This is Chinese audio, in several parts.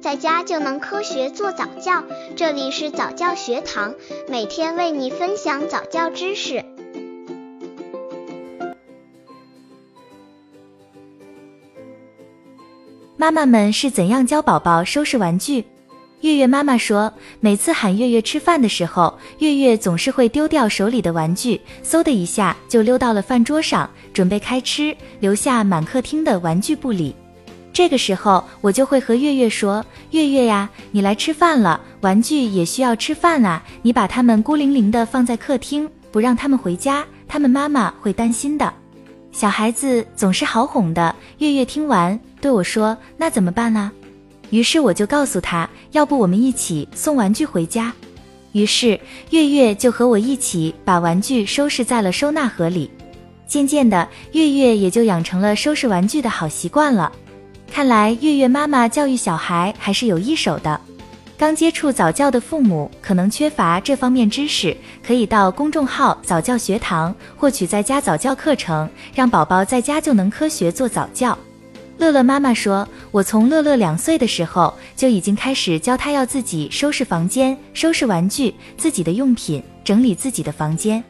在家就能科学做早教。这里是早教学堂，每天为你分享早教知识。妈妈们是怎样教宝宝收拾玩具？月月妈妈说，每次喊月月吃饭的时候，月月总是会丢掉手里的玩具，嗖的一下就溜到了饭桌上，准备开吃，留下满客厅的玩具不理。这个时候，我就会和月月说：“月月呀，你来吃饭了，玩具也需要吃饭啊，你把它们孤零零的放在客厅，不让他们回家，他们妈妈会担心的。”小孩子总是好哄的。月月听完对我说：“那怎么办呢？”于是我就告诉他，要不我们一起送玩具回家。于是月月就和我一起把玩具收拾在了收纳盒里。渐渐的，月月也就养成了收拾玩具的好习惯了。看来月月妈妈教育小孩还是有一手的。刚接触早教的父母可能缺乏这方面知识，可以到公众号早教学堂获取在家早教课程，让宝宝在家就能科学做早教。乐乐妈妈说：“我从乐乐两岁的时候就已经开始教他要自己收拾房间、收拾玩具、自己的用品、整理自己的房间。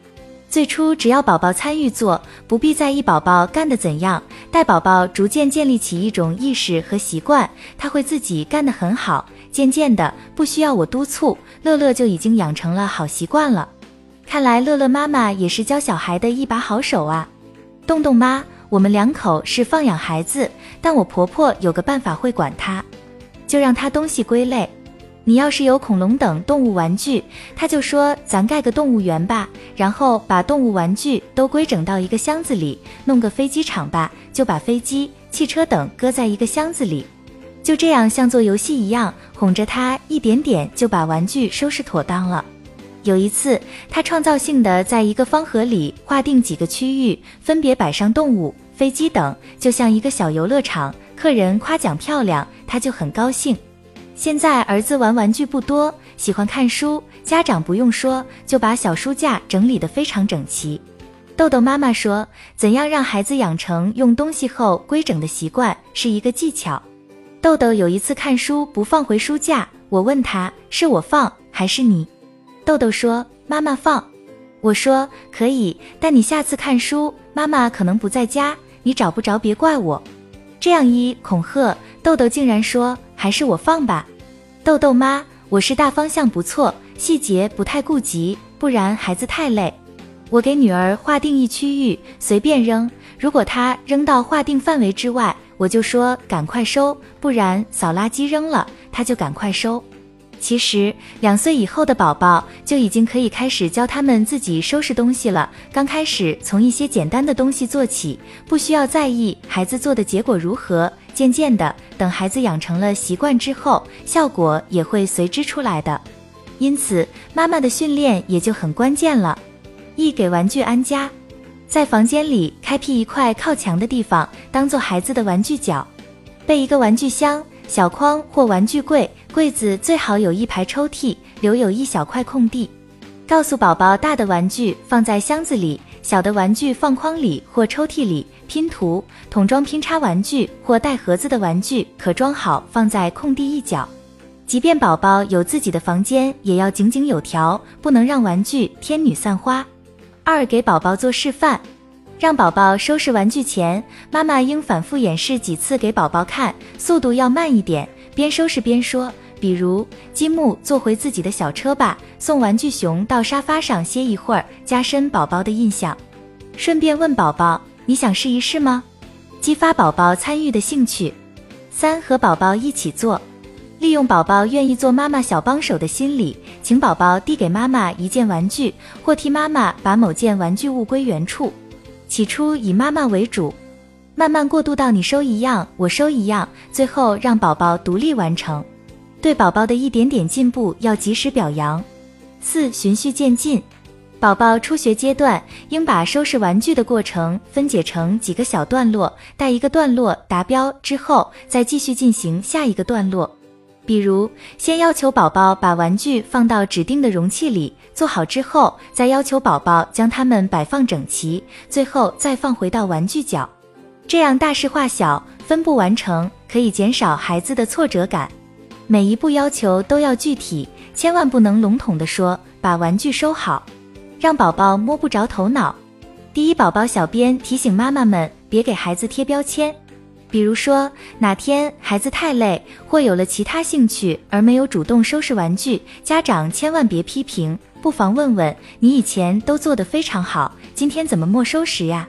最初只要宝宝参与做，不必在意宝宝干得怎样。待宝宝逐渐建立起一种意识和习惯，他会自己干得很好。渐渐的，不需要我督促，乐乐就已经养成了好习惯了。看来乐乐妈妈也是教小孩的一把好手啊，洞洞妈。”我们两口是放养孩子，但我婆婆有个办法会管他，就让他东西归类。你要是有恐龙等动物玩具，他就说咱盖个动物园吧，然后把动物玩具都规整到一个箱子里，弄个飞机场吧，就把飞机、汽车等搁在一个箱子里，就这样像做游戏一样哄着他，一点点就把玩具收拾妥当了。有一次，他创造性的在一个方盒里划定几个区域，分别摆上动物、飞机等，就像一个小游乐场。客人夸奖漂亮，他就很高兴。现在儿子玩玩具不多，喜欢看书，家长不用说，就把小书架整理得非常整齐。豆豆妈妈说，怎样让孩子养成用东西后规整的习惯，是一个技巧。豆豆有一次看书不放回书架，我问他是我放还是你？豆豆说：“妈妈放。”我说：“可以，但你下次看书，妈妈可能不在家，你找不着别怪我。”这样一恐吓，豆豆竟然说：“还是我放吧。”豆豆妈，我是大方向不错，细节不太顾及，不然孩子太累。我给女儿划定一区域，随便扔，如果她扔到划定范围之外，我就说赶快收，不然扫垃圾扔了，她就赶快收。其实两岁以后的宝宝就已经可以开始教他们自己收拾东西了。刚开始从一些简单的东西做起，不需要在意孩子做的结果如何。渐渐的，等孩子养成了习惯之后，效果也会随之出来的。因此，妈妈的训练也就很关键了。一给玩具安家，在房间里开辟一块靠墙的地方，当做孩子的玩具角，备一个玩具箱。小筐或玩具柜，柜子最好有一排抽屉，留有一小块空地。告诉宝宝，大的玩具放在箱子里，小的玩具放筐里或抽屉里。拼图、桶装拼插玩具或带盒子的玩具可装好放在空地一角。即便宝宝有自己的房间，也要井井有条，不能让玩具天女散花。二，给宝宝做示范。让宝宝收拾玩具前，妈妈应反复演示几次给宝宝看，速度要慢一点，边收拾边说。比如，积木坐回自己的小车吧，送玩具熊到沙发上歇一会儿，加深宝宝的印象。顺便问宝宝，你想试一试吗？激发宝宝参与的兴趣。三，和宝宝一起做，利用宝宝愿意做妈妈小帮手的心理，请宝宝递给妈妈一件玩具，或替妈妈把某件玩具物归原处。起初以妈妈为主，慢慢过渡到你收一样，我收一样，最后让宝宝独立完成。对宝宝的一点点进步要及时表扬。四循序渐进，宝宝初学阶段应把收拾玩具的过程分解成几个小段落，待一个段落达标之后，再继续进行下一个段落。比如，先要求宝宝把玩具放到指定的容器里，做好之后，再要求宝宝将它们摆放整齐，最后再放回到玩具角。这样大事化小，分步完成，可以减少孩子的挫折感。每一步要求都要具体，千万不能笼统的说把玩具收好，让宝宝摸不着头脑。第一宝宝小编提醒妈妈们别给孩子贴标签，比如说哪天孩子太累或有了其他兴趣而没有主动收拾玩具，家长千万别批评，不妨问问你以前都做得非常好，今天怎么没收拾呀？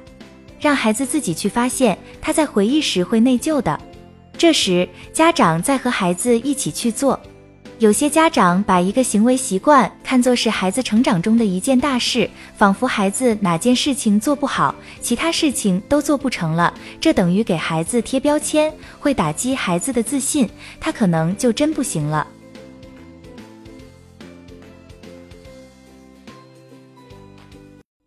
让孩子自己去发现，他在回忆时会内疚的。这时，家长再和孩子一起去做。有些家长把一个行为习惯看作是孩子成长中的一件大事，仿佛孩子哪件事情做不好，其他事情都做不成了，这等于给孩子贴标签，会打击孩子的自信，他可能就真不行了。